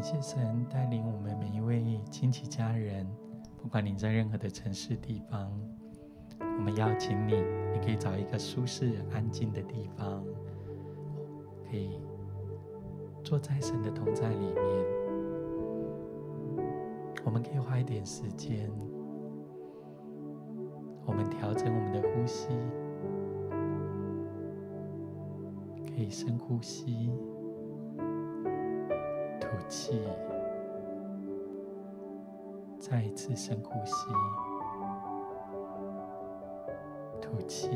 感谢神带领我们每一位亲戚家人，不管你在任何的城市地方，我们邀请你，你可以找一个舒适安静的地方，可以坐在神的同在里面。我们可以花一点时间，我们调整我们的呼吸，可以深呼吸。吐气，再一次深呼吸，吐气。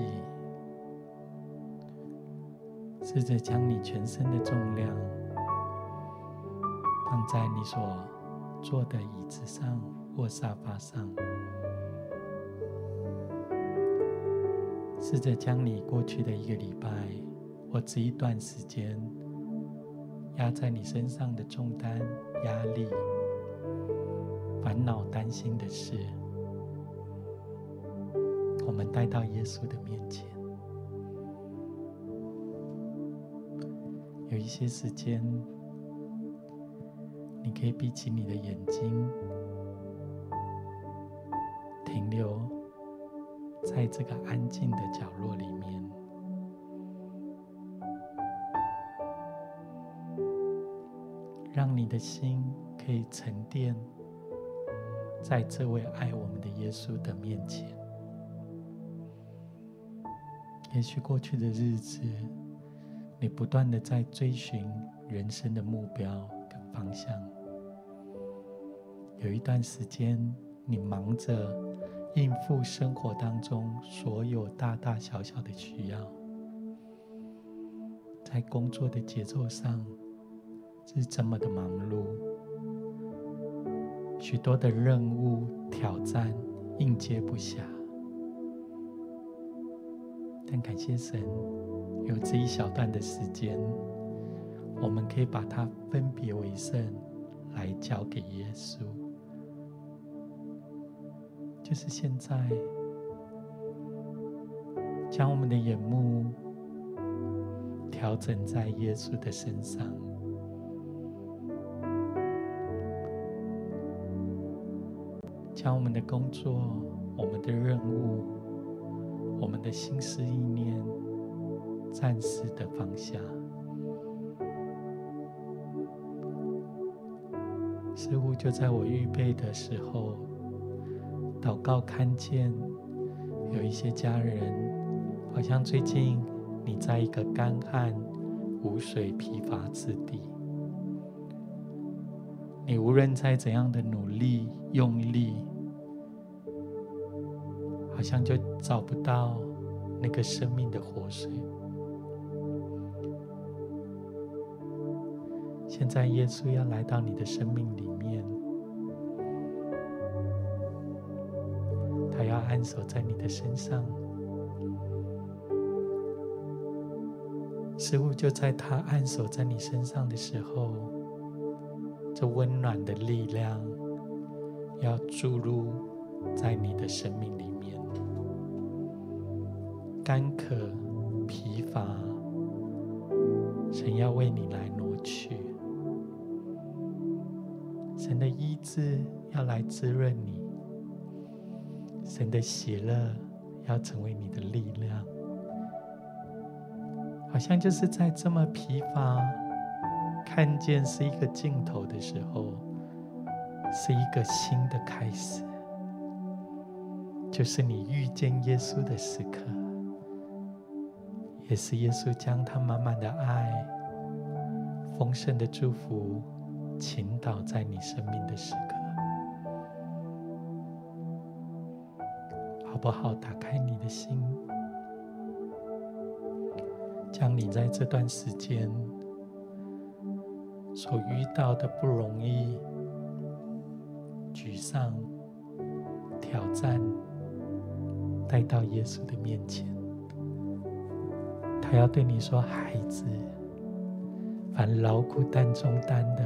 试着将你全身的重量放在你所坐的椅子上或沙发上。试着将你过去的一个礼拜或这一段时间。压在你身上的重担、压力、烦恼、担心的事，我们带到耶稣的面前。有一些时间，你可以闭起你的眼睛，停留在这个安静的角落里面。让你的心可以沉淀在这位爱我们的耶稣的面前。也许过去的日子，你不断的在追寻人生的目标跟方向。有一段时间，你忙着应付生活当中所有大大小小的需要，在工作的节奏上。是这么的忙碌，许多的任务挑战应接不暇，但感谢神，有这一小段的时间，我们可以把它分别为圣，来交给耶稣。就是现在，将我们的眼目调整在耶稣的身上。将我们的工作、我们的任务、我们的心思意念暂时的放下，似乎就在我预备的时候，祷告看见有一些家人，好像最近你在一个干旱、无水、疲乏之地，你无论再怎样的努力、用力。好像就找不到那个生命的活水。现在耶稣要来到你的生命里面，他要按手在你的身上，似乎就在他按手在你身上的时候，这温暖的力量要注入在你的生命里。干渴、疲乏，神要为你来挪去；神的医治要来滋润你；神的喜乐要成为你的力量。好像就是在这么疲乏，看见是一个尽头的时候，是一个新的开始，就是你遇见耶稣的时刻。也是耶稣将他满满的爱、丰盛的祝福倾倒在你生命的时刻，好不好？打开你的心，将你在这段时间所遇到的不容易、沮丧、挑战，带到耶稣的面前。他要对你说：“孩子，凡劳苦担重担的，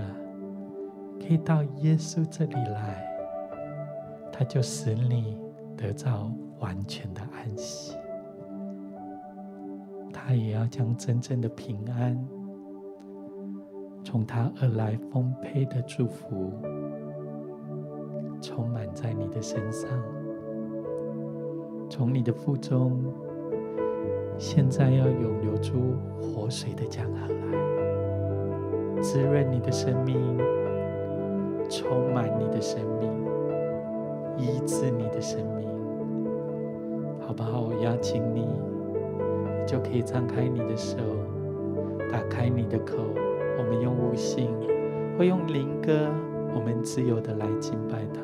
可以到耶稣这里来，他就使你得到完全的安息。他也要将真正的平安从他而来丰沛的祝福，充满在你的身上，从你的腹中，现在要涌流出活水的江河来，滋润你的生命，充满你的生命，医治你的生命，好不好？我邀请你，你就可以张开你的手，打开你的口。我们用悟性，或用灵歌，我们自由的来敬拜他。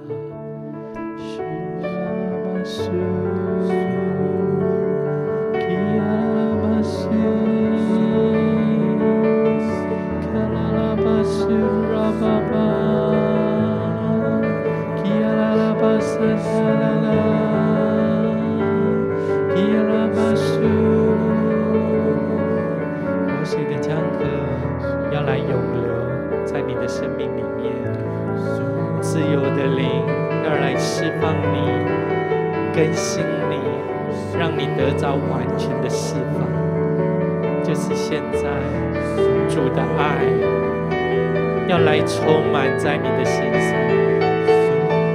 生命里面，自由的灵要来释放你更新你，让你得到完全的释放，就是现在主的爱要来充满在你的身上，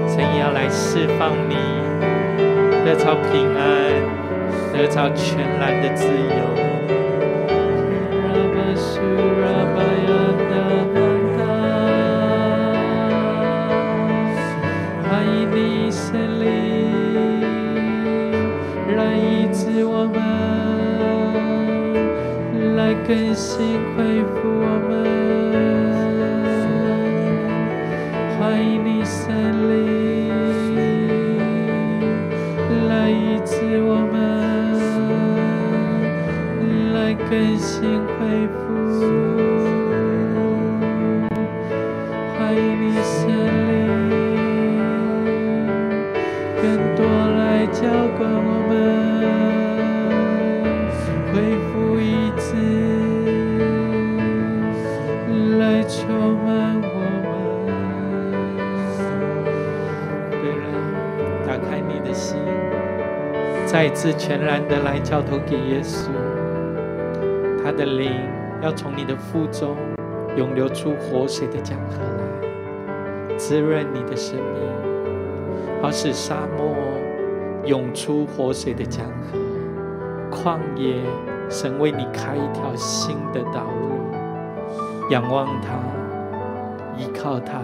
神要来释放你，得到平安，得到全然的自由。来更新恢复我们，欢迎你森林来医治我们，来更新恢复，再一次全然的来交托给耶稣，他的灵要从你的腹中涌流出活水的江河来，滋润你的生命，好使沙漠涌出活水的江河，旷野神为你开一条新的道路。仰望他，依靠他，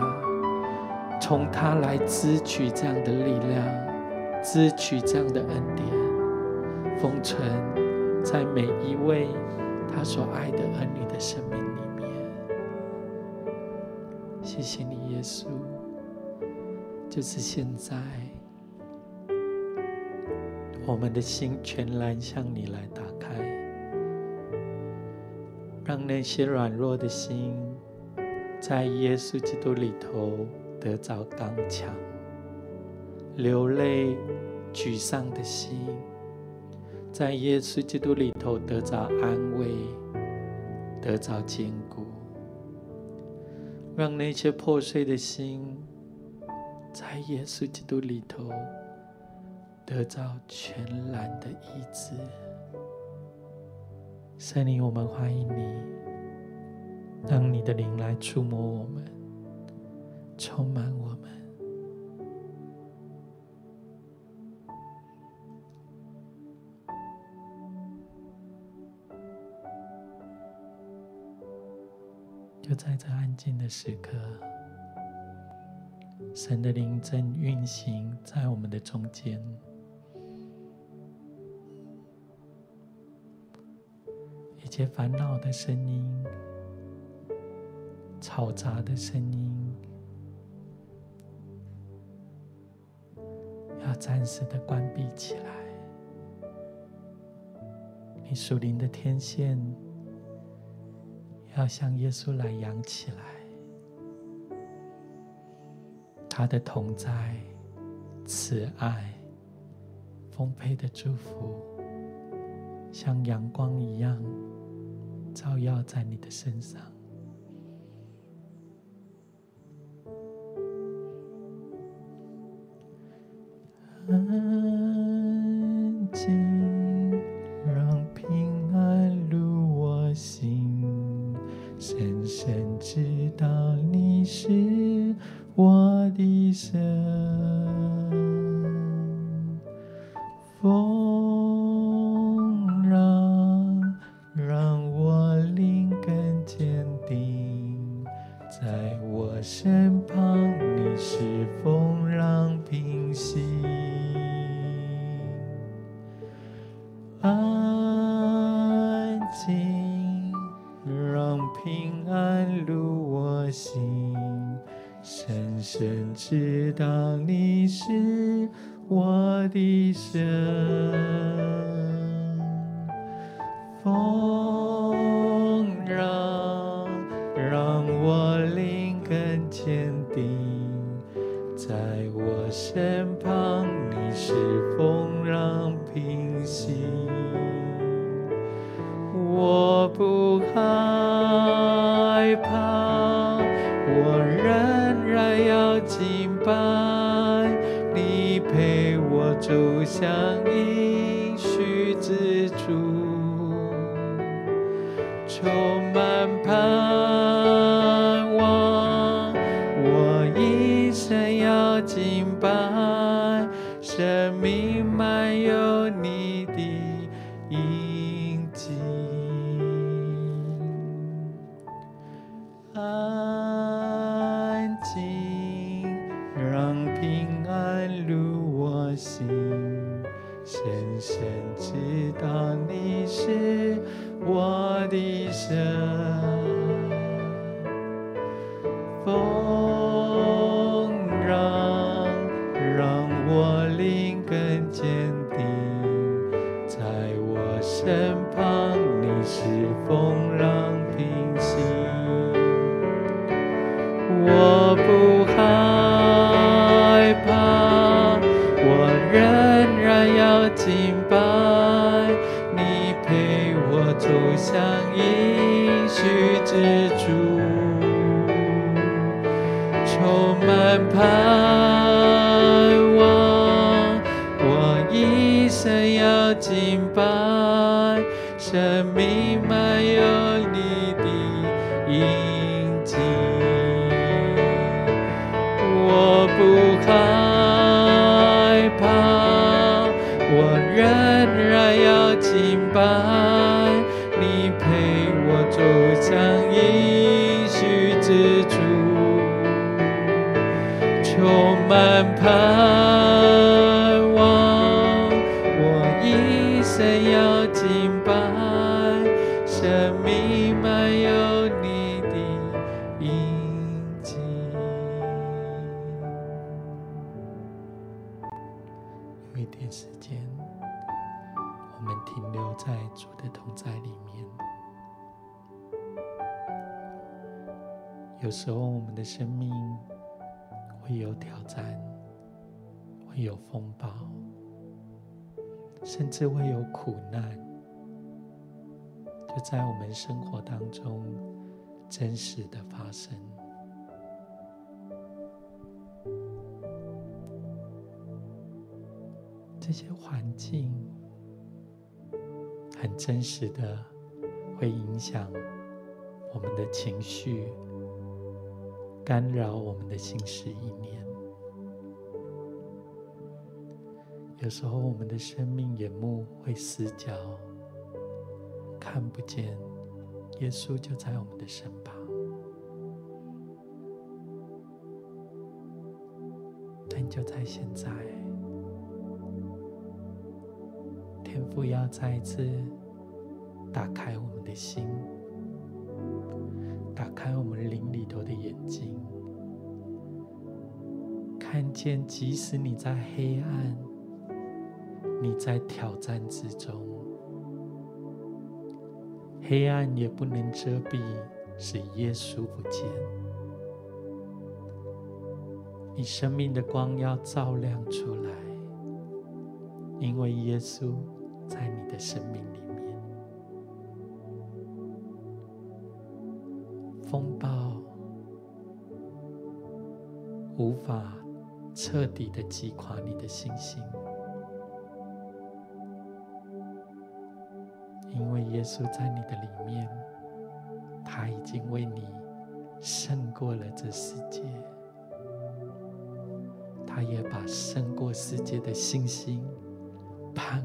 从他来支取这样的力量。支取这样的恩典，封存在每一位他所爱的儿女的生命里面。谢谢你，耶稣，就是现在，我们的心全然向你来打开，让那些软弱的心，在耶稣基督里头得着刚强。流泪、沮丧的心，在耶稣基督里头得着安慰，得着坚固。让那些破碎的心，在耶稣基督里头得着全然的医治。圣灵，我们欢迎你，让你的灵来触摸我们，充满我就在这安静的时刻，神的灵正运行在我们的中间，一切烦恼的声音、嘈杂的声音，要暂时的关闭起来。你属灵的天线。要向耶稣来扬起来，他的同在、慈爱、丰沛的祝福，像阳光一样照耀在你的身上。安静让平安入我心。深深知道你是我的神，许之处，充满盼望。生命会有挑战，会有风暴，甚至会有苦难，就在我们生活当中真实的发生。这些环境。很真实的，会影响我们的情绪，干扰我们的心思意念。有时候，我们的生命眼目会死角，看不见耶稣就在我们的身旁。但就在现在。天父要再一次打开我们的心，打开我们灵里头的眼睛，看见即使你在黑暗，你在挑战之中，黑暗也不能遮蔽，使耶稣不见。你生命的光要照亮出来，因为耶稣。在你的生命风暴无法彻底的击垮你的信心，因为耶稣在你的里面，他已经为你胜过了这世界。他也把胜过世界的信心、盼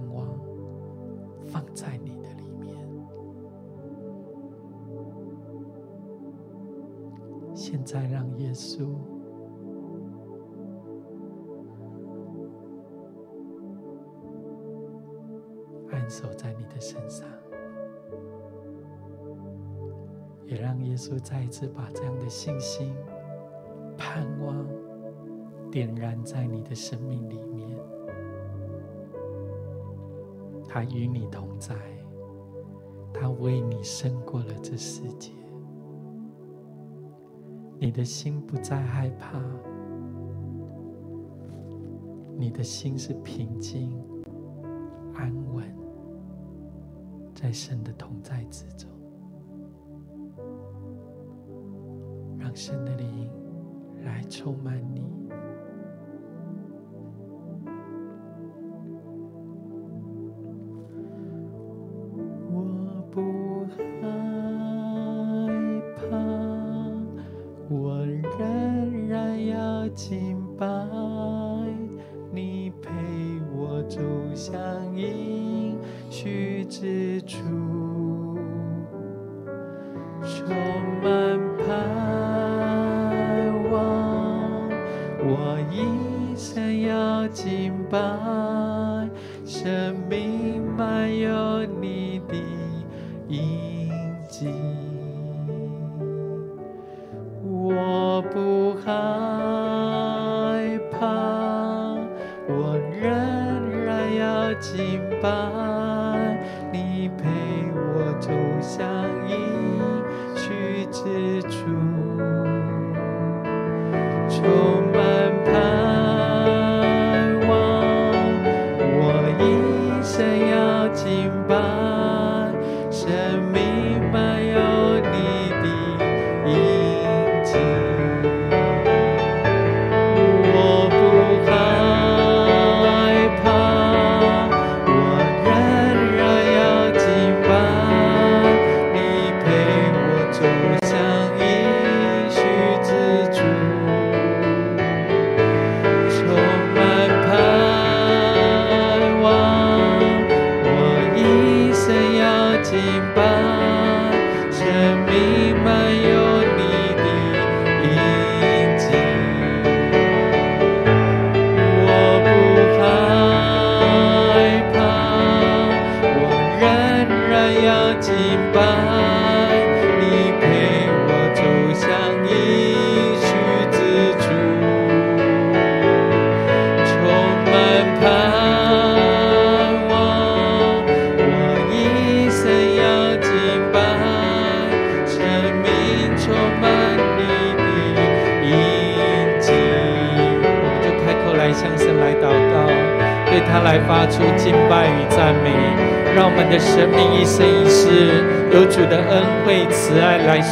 信心、盼望。点燃在你的生命里面，他与你同在，他为你胜过了这世界，你的心不再害怕，你的心是平静、安稳，在神的同在之中，让神的灵来充满你。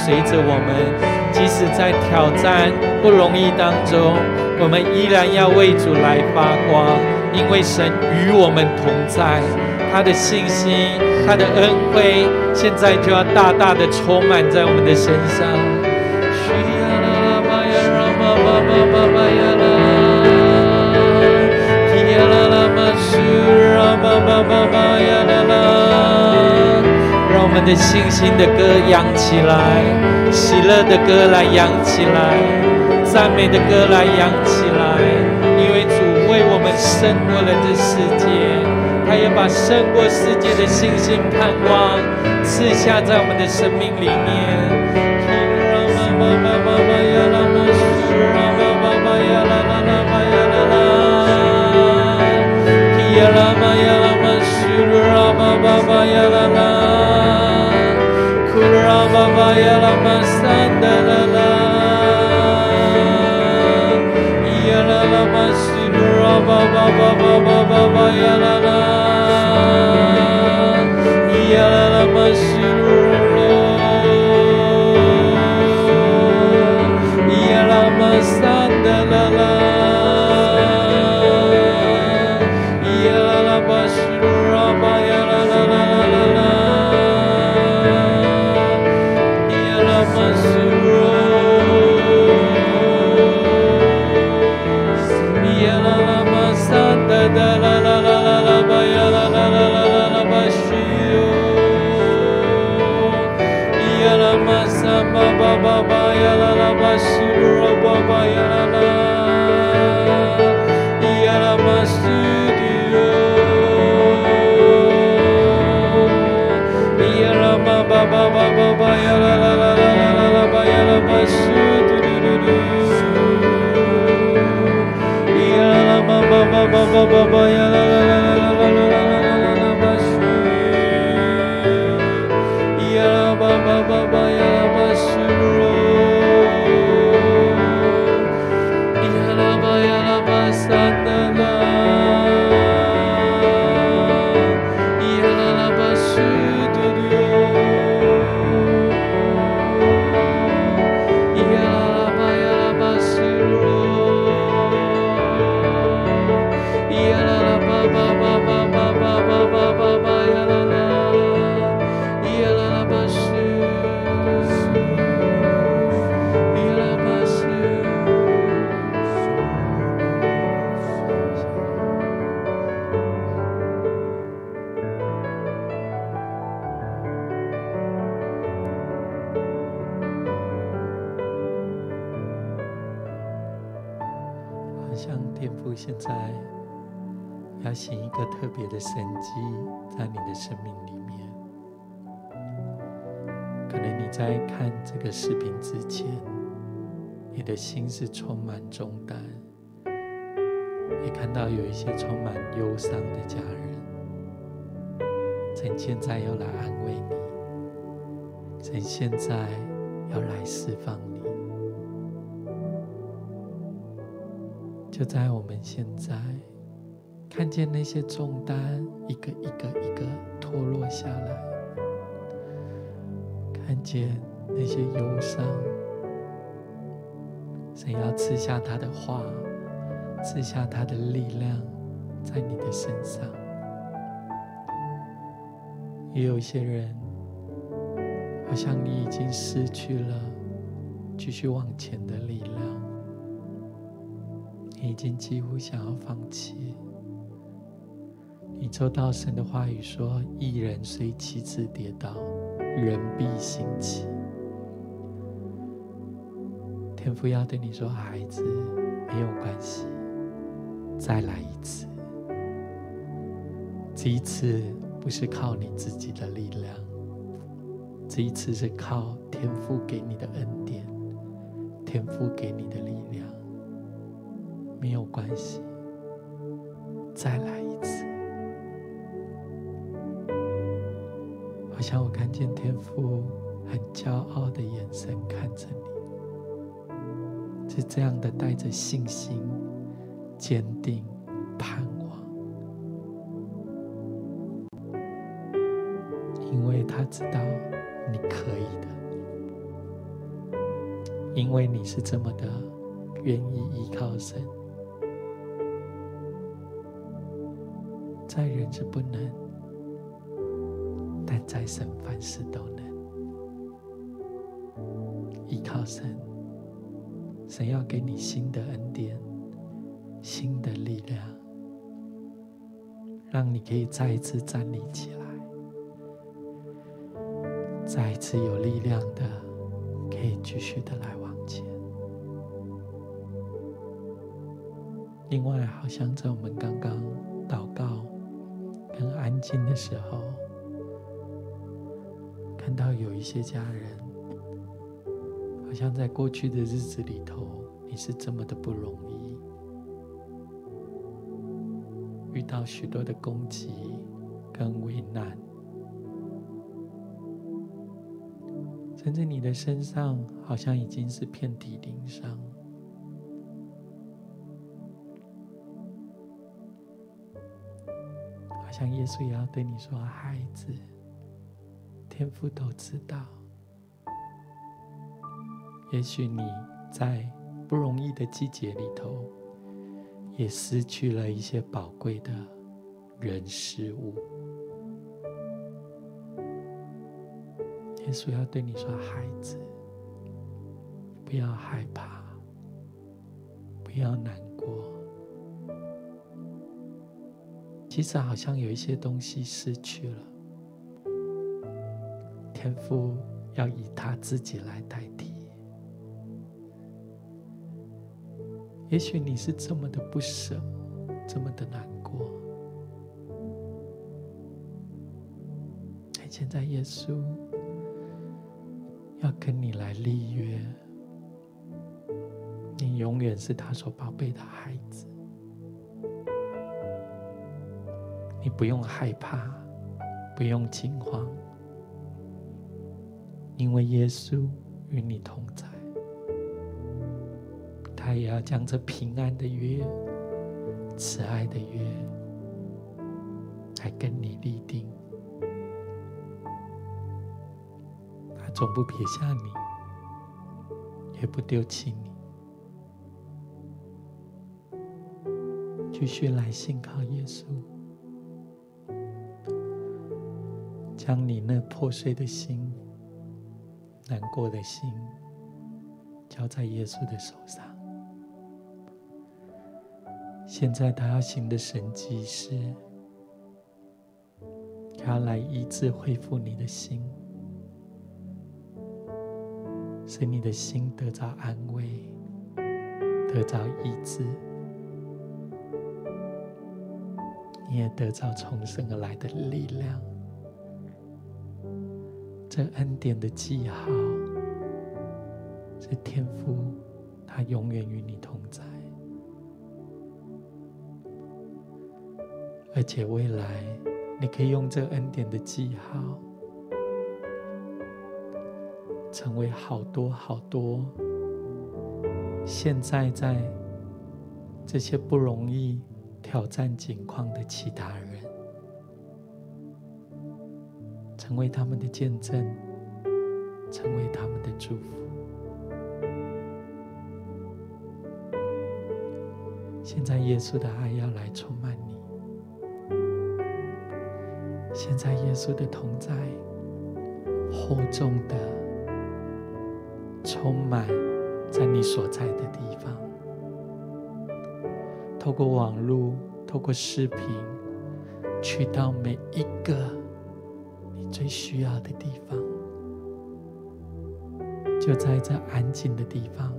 陪着我们即使在挑战不容易当中我们依然要为主来发光因为神与我们同在他的信心他的恩惠现在就要大大的充满在我们的身上。需要啦啦吧呀呀啦啦们的信心的歌扬起来，喜乐的歌来扬起来。赞美的歌来扬起来，因为主为我们胜过了这世界，他也把胜过世界的信心盼望赐下在我们的生命里面。ba ba ba ba ba ba ba 天父现在要行一个特别的神迹，在你的生命里面。可能你在看这个视频之前，你的心是充满重担，也看到有一些充满忧伤的家人。趁现在要来安慰你，趁现在要来释放。就在我们现在看见那些重担一个一个一个脱落下来，看见那些忧伤。神要赐下他的话，赐下他的力量在你的身上。也有些人，好像你已经失去了继续往前的力量，经几乎想要放弃。你抽到神的话语说：“一人虽七次跌倒，人必兴起。”天父要对你说：“孩子，没有关系，再来一次。这一次不是靠你自己的力量，这一次是靠天父给你的恩典，天父给你的力量。没有关系，再来一次。好像我看见天父很骄傲的眼神看着你。”是这样的，带着信心、坚定、盼望，因为他知道你可以的，因为你是这么的愿意依靠神，在人是不能，但在神凡事都能，依靠神。神要给你新的恩典，新的力量，让你可以再一次站立起来，再一次有力量的，可以继续的来往前。另外，好像在我们刚刚祷告很安静的时候，看到有一些家人。好像在过去的日子里头，你是这么的不容易，遇到许多的攻击跟危难，甚至你的身上好像已经是遍体鳞伤，像耶稣也要对你说：“孩子，天父都知道。”也许你在不容易的季节里头，也失去了一些宝贵的人事物。耶稣要对你说：“孩子，不要害怕，不要难其实好像有一些东西失去了，天父要以他自己来代替。也许你是这么的不舍，这么的难过。现在耶稣要跟你来立约，你永远是他所宝贝的孩子。你不用害怕，不用惊慌，因为耶稣与你同在，他也要将这平安的约、慈爱的约来跟你立定。他总不撇下你，也不丢弃你，继续来信靠耶稣。将你那破碎的心、难过的心，交在耶稣的手上。现在他要行的神迹是，他要来医治、恢复你的心，使你的心得着安慰，得着医治，你也得着重生而来的力量。这恩典的记号是天父，他永远与你同在，而且未来你可以用这恩典的记号，成为好多好多现在在这些不容易挑战境况的其他人。成为他们的见证，成为他们的祝福。现在耶稣的爱要来充满你。现在耶稣的同在厚重的充满在你所在的地方。透过网络，透过视频，去到每一个。最需要的地方，就在这安静的地方、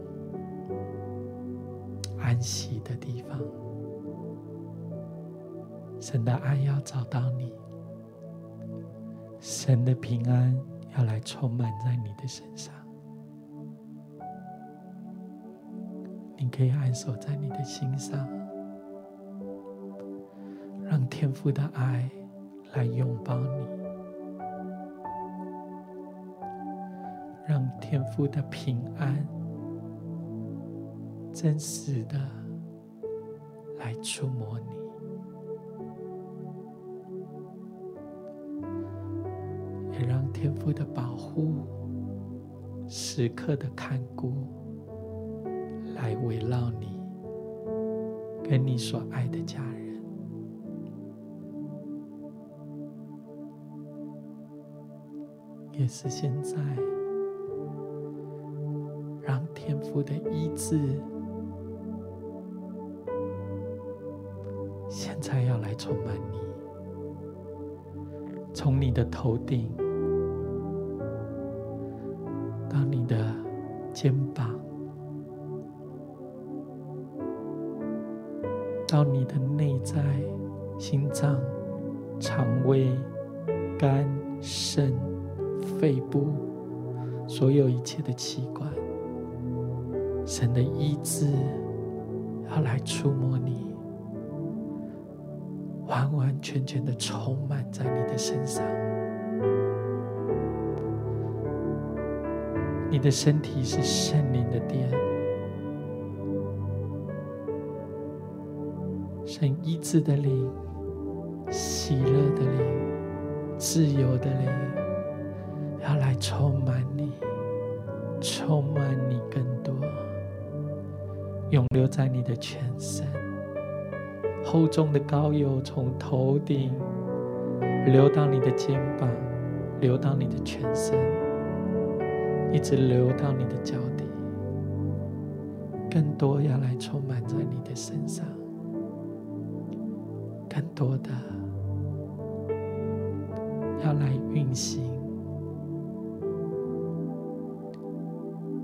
安息的地方。神的爱要找到你，神的平安要来充满在你的身上。你可以安守在你的心上，让天父的爱来拥抱你。天父的平安真实的来触摸你，也让天父的保护时刻的看顾来围绕你，跟你所爱的家人，也是现在。天赋的医治，现在要来充满你，从你的头顶到你的肩膀，到你的内在、心脏、肠胃、肝、肾、肺部，所有一切的器官。神的医治要来触摸你，完完全全的充满在你的身上。你的身体是圣灵的殿，神医治的灵、喜乐的灵、自由的灵，要来充满你，充满你跟。永留在你的全身，厚重的膏油从头顶流到你的肩膀，流到你的全身，一直流到你的脚底，更多要来充满在你的身上，更多的要来运行，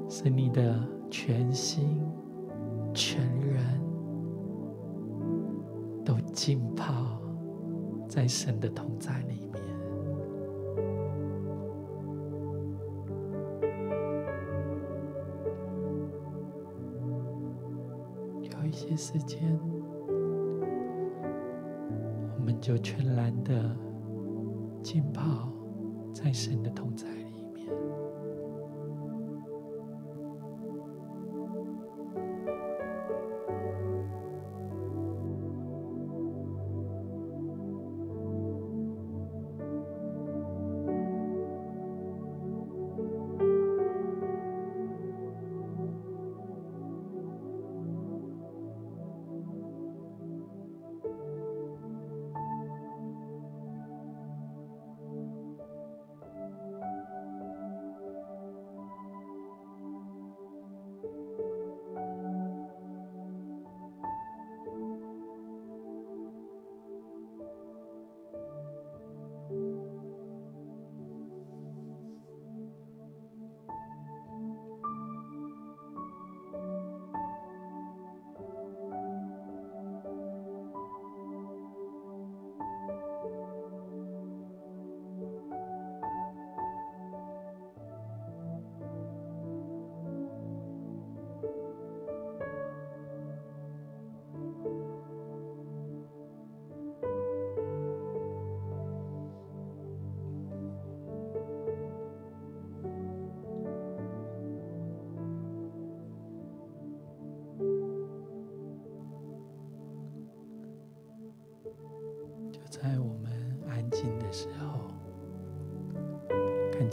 使你的全心。全人都浸泡在神的同在里面。有一些时间。我们就全然的浸泡在神的同在里。面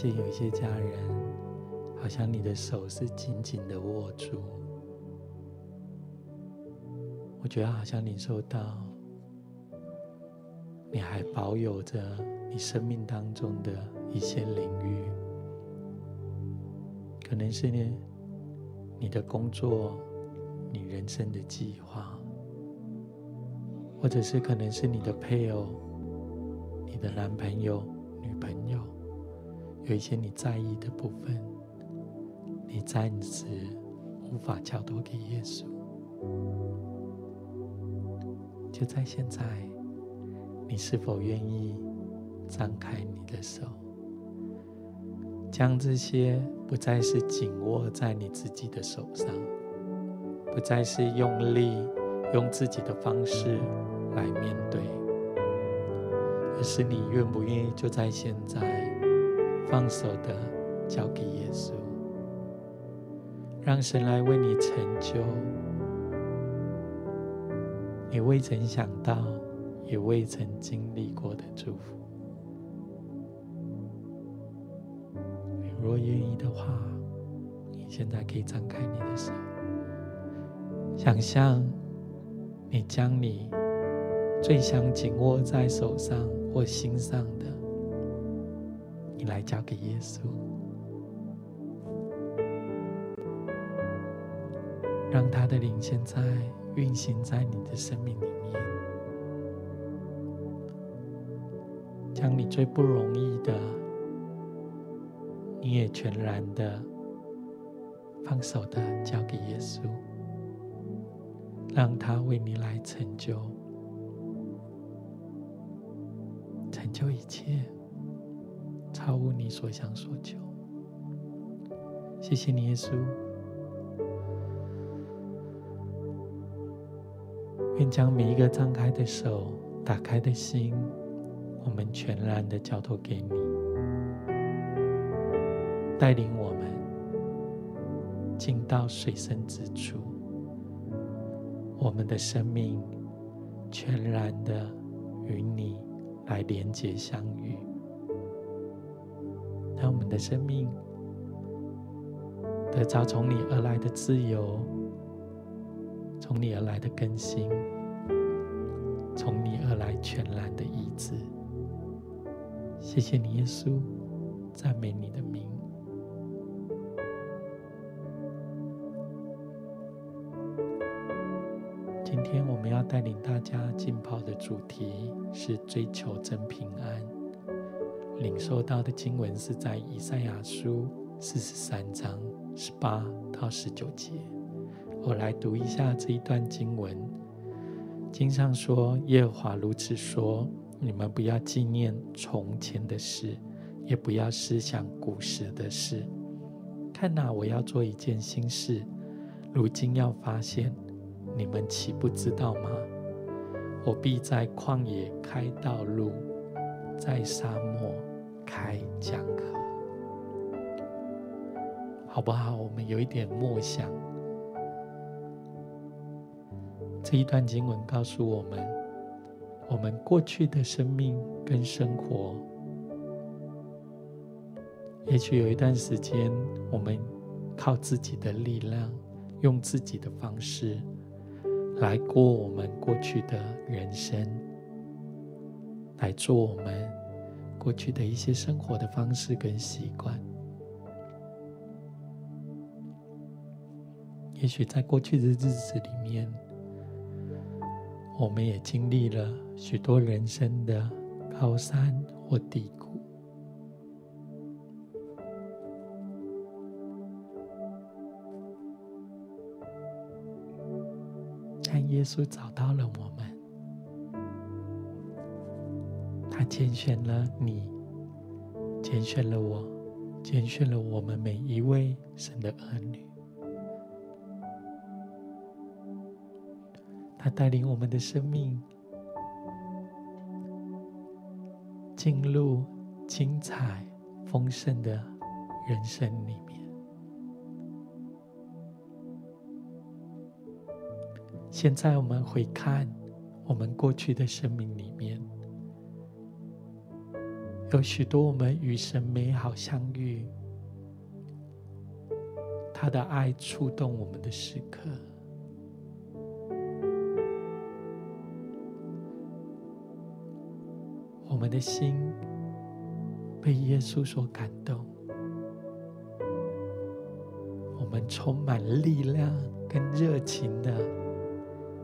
见有一些家人，好像你的手是紧紧的握住，我觉得好像你受到，你还保有着你生命当中的一些领域，可能是你你的工作，你人生的计划。或者是可能是你的配偶、你的男朋友、女朋友，有一些你在意的部分，你暂时无法交托给耶稣。就在现在，你是否愿意张开你的手，将这些不再是紧握在你自己的手上，不再是用力用自己的方式。来面对，而是你愿不愿意就在现在放手的交给耶稣，让神来为你成就你未曾想到也未曾经历过的祝福。你若愿意的话，你现在可以张开你的手，想象你将你。最想紧握在手上或心上的，你来交给耶稣，让他的灵现在运行在你的生命里面，将你最不容易的，你也全然的放手的交给耶稣，让他为你来成就。成就一切，超乎你所想所求。谢谢你，耶稣。愿将每一个张开的手、打开的心，我们全然的交托给你，带领我们进到水深之处，我们的生命全然的与你。来连结相遇，让我们的生命得着从你而来的自由，从你而来的更新，从你而来全然的医治。谢谢你，耶稣，赞美你的名。今天我们要带领大家浸泡的主题是追求真平安。领受到的经文是在以赛亚书四十三章十八到十九节。我来读一下这一段经文。经上说：“耶和华如此说，你们不要纪念从前的事，也不要思想古时的事。看哪，我要做一件新事，如今要发现。”你们岂不知道吗？我必在旷野开道路，在沙漠开讲课，好不好？我们有一点默想。这一段经文告诉我们，我们过去的生命跟生活，也许有一段时间，我们靠自己的力量，用自己的方式。来过我们过去的人生，来做我们过去的一些生活的方式跟习惯。也许在过去的日子里面，我们也经历了许多人生的高山或低谷。但耶稣找到拣选了你，拣选了我，拣选了我们每一位神的儿女。他带领我们的生命进入精彩丰盛的人生里面。现在我们回看我们过去的生命里面，有许多我们与神美好相遇，他的爱触动我们的时刻，我们的心被耶稣所感动，我们充满力量跟热情的。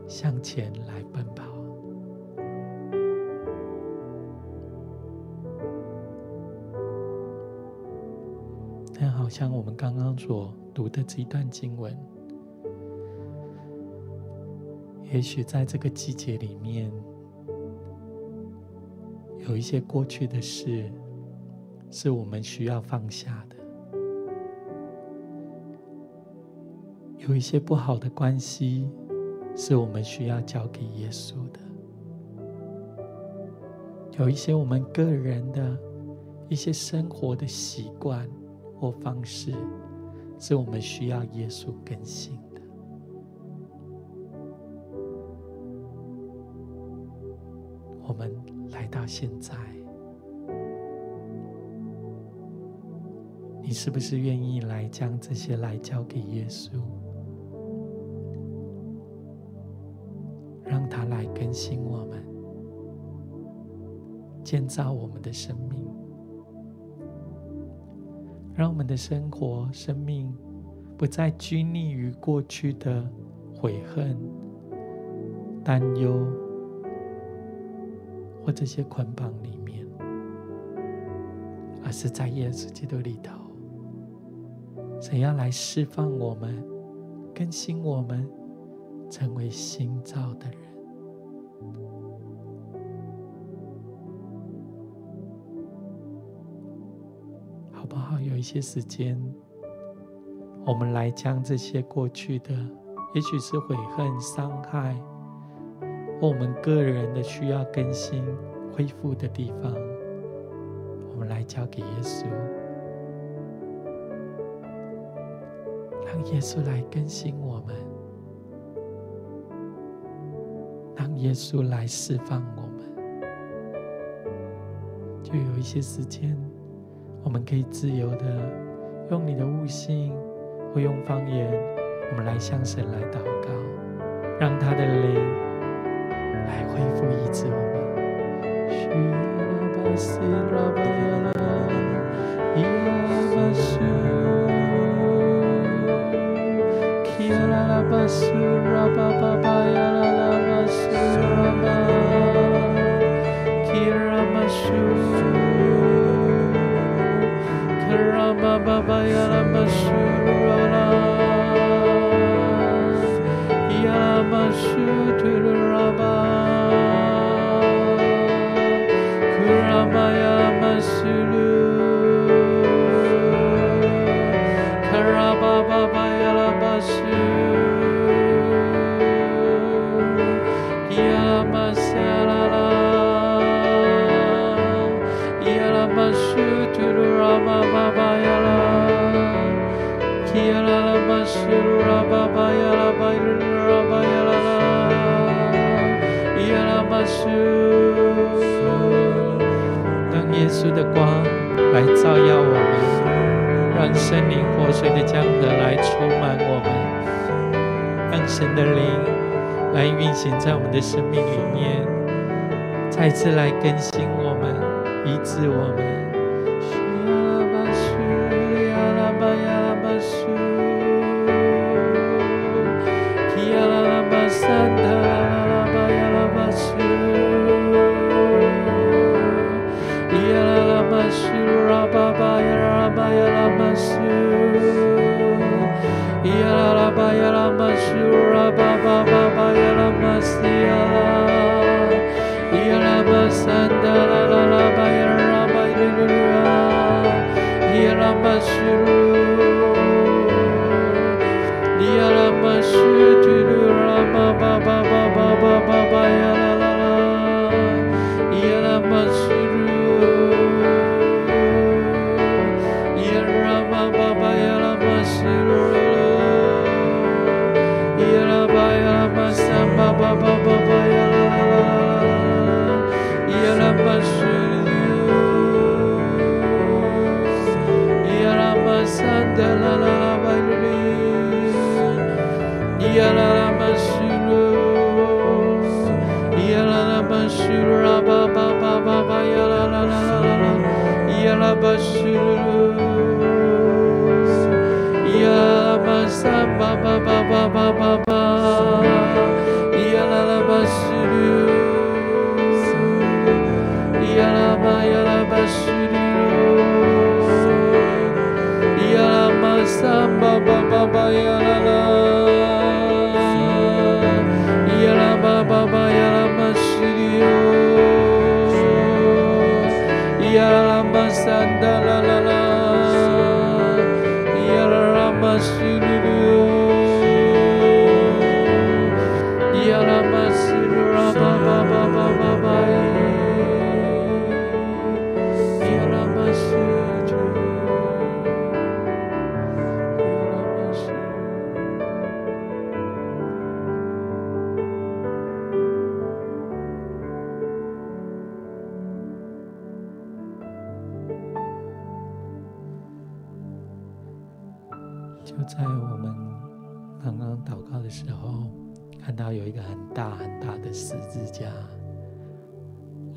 向前来奔跑，像我们刚刚所读的这一段经文，也许在这个季节里面，有一些过去的事是我们需要放下的，有一些不好的关系。是我们需要交给耶稣的。有一些我们个人的一些生活的习惯或方式，是我们需要耶稣更新的。我们来到现在，你是不是愿意来将这些来交给耶稣？让他来更新我们，建造我们的生命，让我们的生活、生命不再拘泥于过去的悔恨、担忧或这些捆绑里面，而是在耶稣基督里头，怎样来释放我们、更新我们，成为新造的人。一些时间，我们来将这些过去的，也许是悔恨、伤害，或我们个人的需要更新、恢复的地方，我们来交给耶稣，让耶稣来更新我们，让耶稣来释放我们，就有一些时间。我们可以自由的用你的悟性，或用方言，我们来向神来祷告，让他的灵来恢复医治我们。耶稣，当耶稣的光来照耀我们，让生灵破碎的江河来充满我们，让神的灵来运行在我们的生命里面，再次来更新我们，医治我们。是。samba ba ba ba ya la la.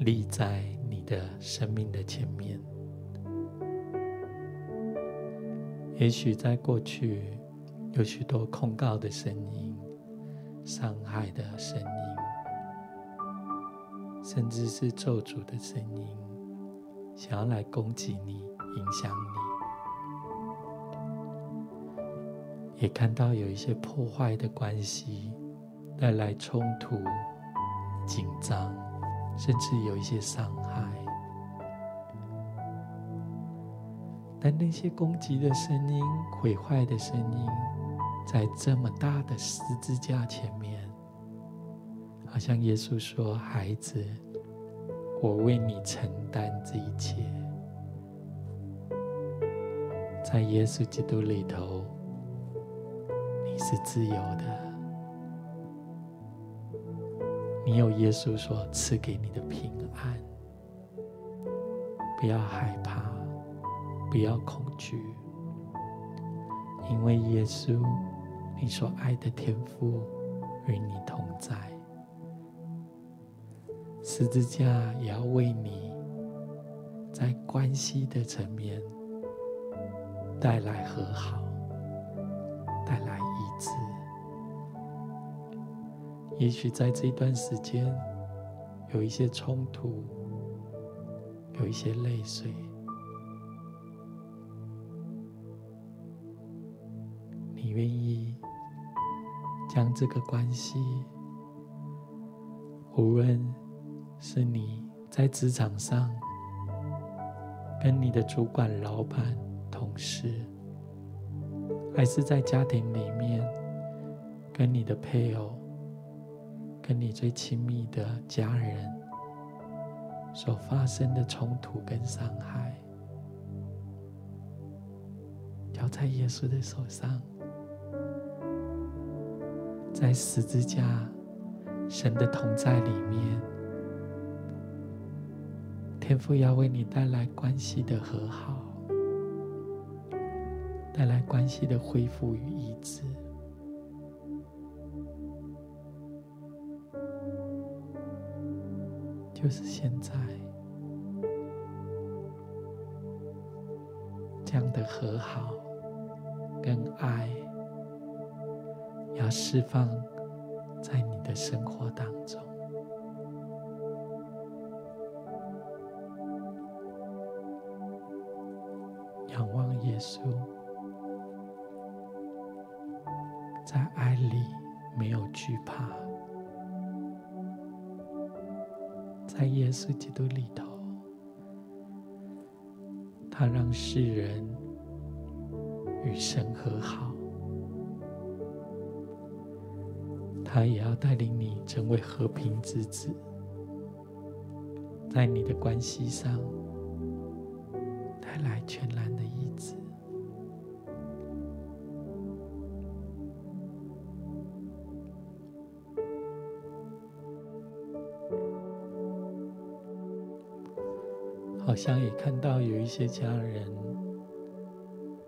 立在你的生命的前面。也许在过去有许多控告的声音、伤害的声音，甚至是咒诅的声音，想要来攻击你、影响你。也看到有一些破坏的关系，带来冲突、紧张。甚至有一些伤害，但那些攻击的声音、毁坏的声音，在这么大的十字架前面，好像耶稣说：“孩子，我为你承担这一切，在耶稣基督里头，你是自由的。”你有耶稣所赐给你的平安，不要害怕，不要恐惧，因为耶稣，你所爱的天父与你同在。十字架也要为你在关系的层面带来和好，也许在这一段时间有一些冲突，有一些泪水，你愿意将这个关系，无论是你在职场上跟你的主管、老板、同事，还是在家庭里面跟你的配偶，跟你最亲密的家人所发生的冲突跟伤害，交在耶稣的手上，在十字架神的同在里面，天父要为你带来关系的和好，带来关系的恢复与医治。就是现在，这样的和好跟爱，要释放在你的生活当中。仰望耶稣，在爱里没有惧怕。稣基督里头，他让世人与神和好，他也要带领你成为和平之子，在你的关系上带来全然的医想。也看到有一些家人，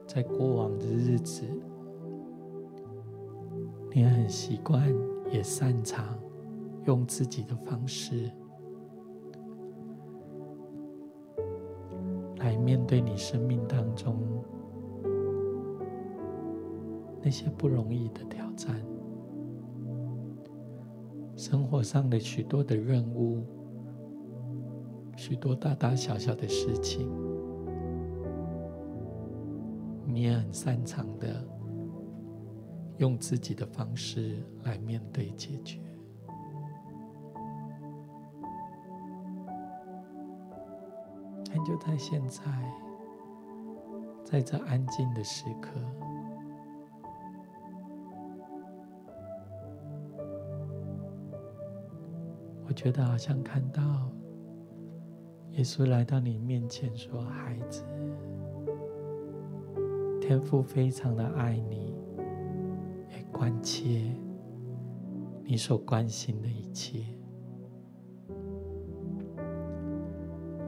在过往的日子，你很习惯，也擅长用自己的方式来面对你生命当中那些不容易的挑战，生活上的许多的任务。许多大大小小的事情，你也很擅长的用自己的方式来面对解决。但就在现在，在这安静的时刻，我觉得好像看到。耶稣来到你面前说：“孩子，天父非常的爱你，也关切你所关心的一切。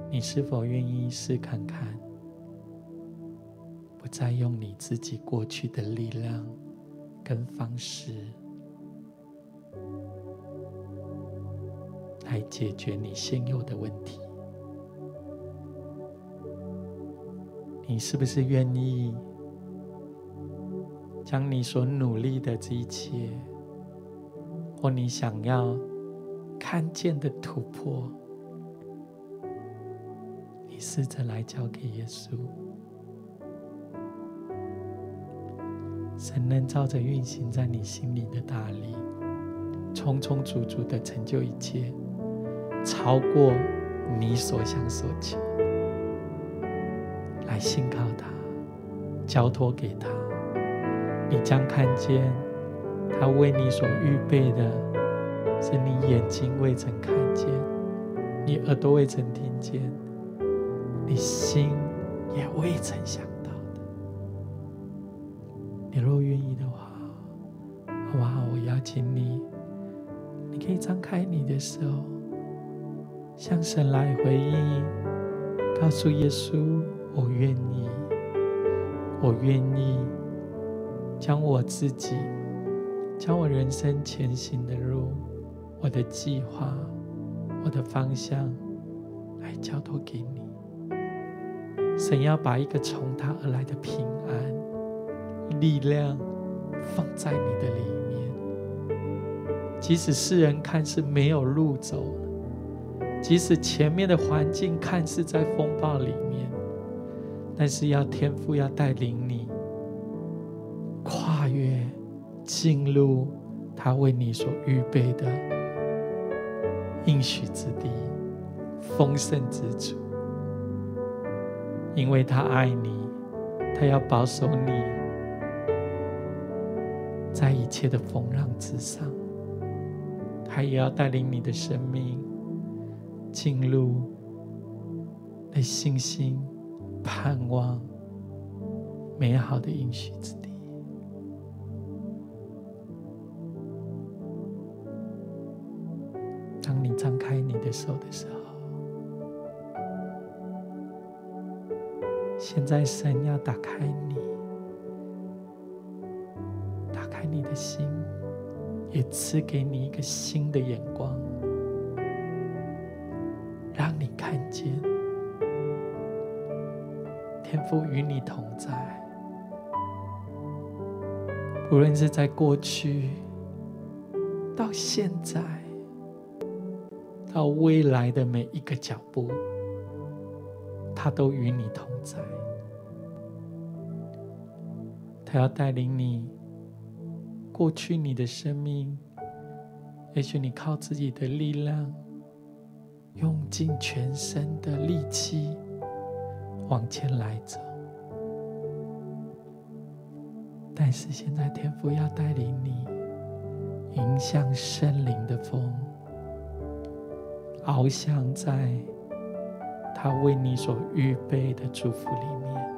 你是否愿意试看看，不再用你自己过去的力量跟方式来解决你现有的问题？”你是不是愿意将你所努力的这一切，或你想要看见的突破，你试着来交给耶稣？神能照着运行在你心里的大力，充充足足的成就一切，超过你所想所求。来信靠他，交托给他，你将看见他为你所预备的，是你眼睛未曾看见，你耳朵未曾听见，你心也未曾想到的。你若愿意的话，好不好？我邀请你，你可以张开你的手，向神来回应，告诉耶稣。我愿意，我愿意将我自己，将我人生前行的路，我的计划，我的方向，来交托给你。神要把一个从他而来的平安、力量放在你的里面，即使世人看似没有路走，即使前面的环境看似在风暴里面，但是要天父要带领你跨越，进入他为你所预备的应许之地、丰盛之处，因为他爱你，他要保守你，在一切的风浪之上。他也要带领你的生命进入那信心、盼望、美好的应许之地。当你张开你的手的时候，现在神要打开你，打开你的心。也赐给你一个新的眼光，天父与你同在。无论是在过去、到现在、到未来的每一个脚步，他都与你同在。他要带领你。过去你的生命，也许你靠自己的力量，用尽全身的力气往前来走。但是现在天父要带领你迎向圣灵的风，翱翔在他为你所预备的祝福里面，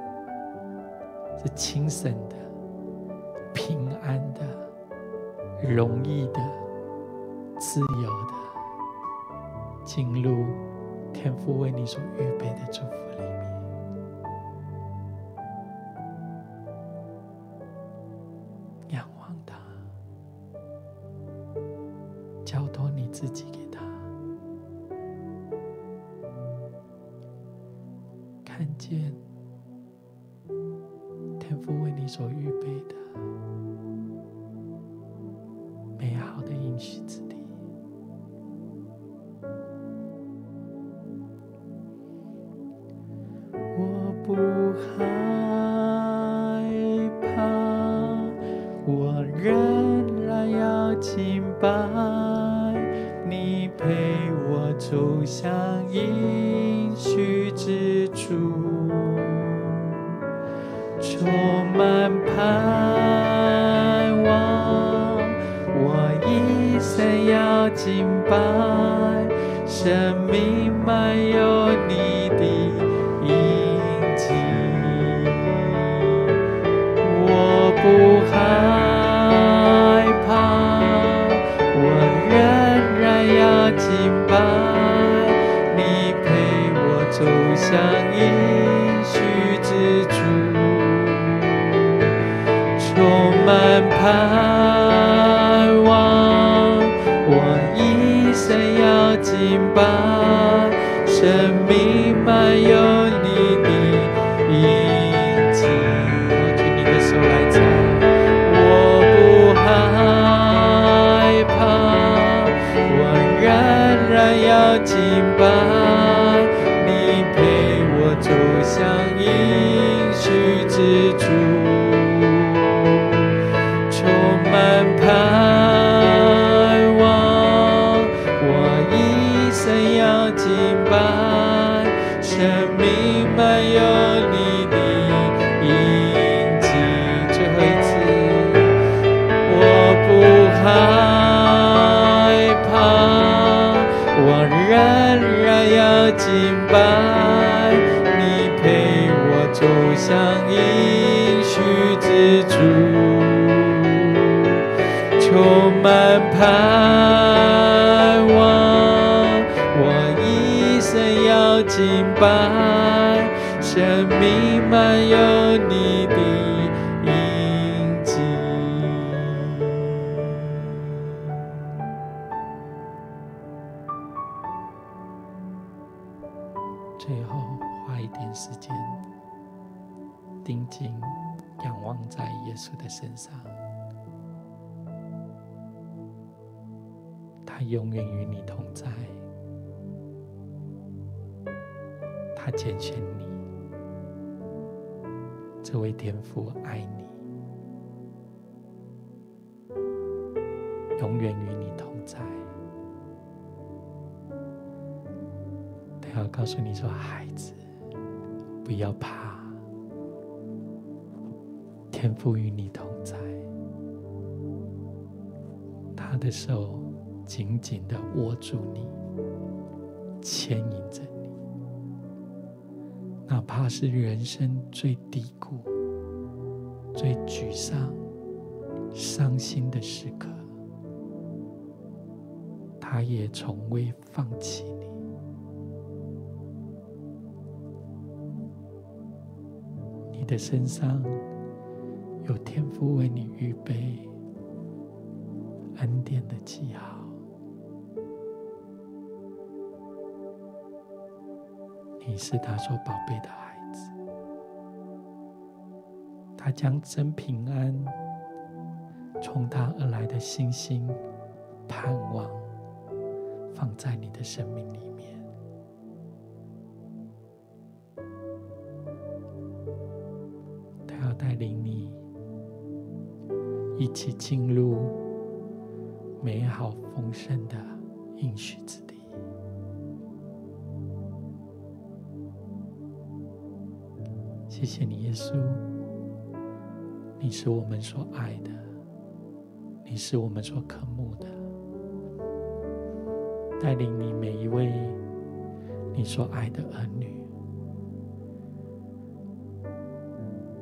是轻省的、平安的。容易的、自由的，进入天父为你所预备的祝福里陪我走向应许之处，充满盼望，我一生要敬拜，生命漫游。time. 白，生命满有你的印记。最后花一点时间。定睛仰望，在耶稣的身上。他永远与你同在。他拣选你，这位天父爱你，永远与你同在。他要告诉你说：“孩子，不要怕，天父与你同在。”他的手紧紧的握住你，牵引着，哪怕是人生最低谷、最沮丧、伤心的时刻，他也从未放弃你。你的身上有天父为你预备。恩典的记号，你是他所宝贝的孩子，他将真平安从他而来的信心、盼望放在你的生命里面，他要带领你一起进入。美好丰盛的应许之地谢谢你，耶稣，你是我们所爱的，你是我们所渴慕的，带领你每一位你所爱的儿女，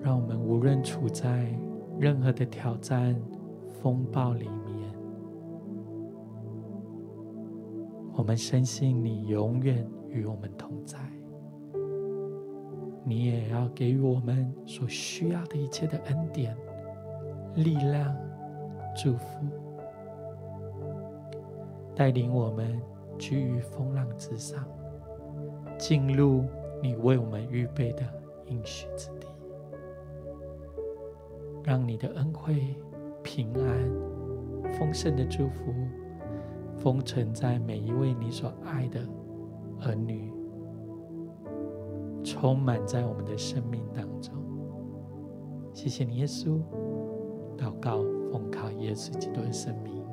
让我们无论处在任何的挑战、风暴里面。我们深信你永远与我们同在，你也要给予我们所需要的一切的恩典、力量、祝福，带领我们居于风浪之上，进入你为我们预备的应许之地，让你的恩惠、平安、丰盛的祝福。封存在每一位你所爱的儿女，充满在我们的生命当中。谢谢你，耶稣。祷告，奉靠耶稣基督的生命。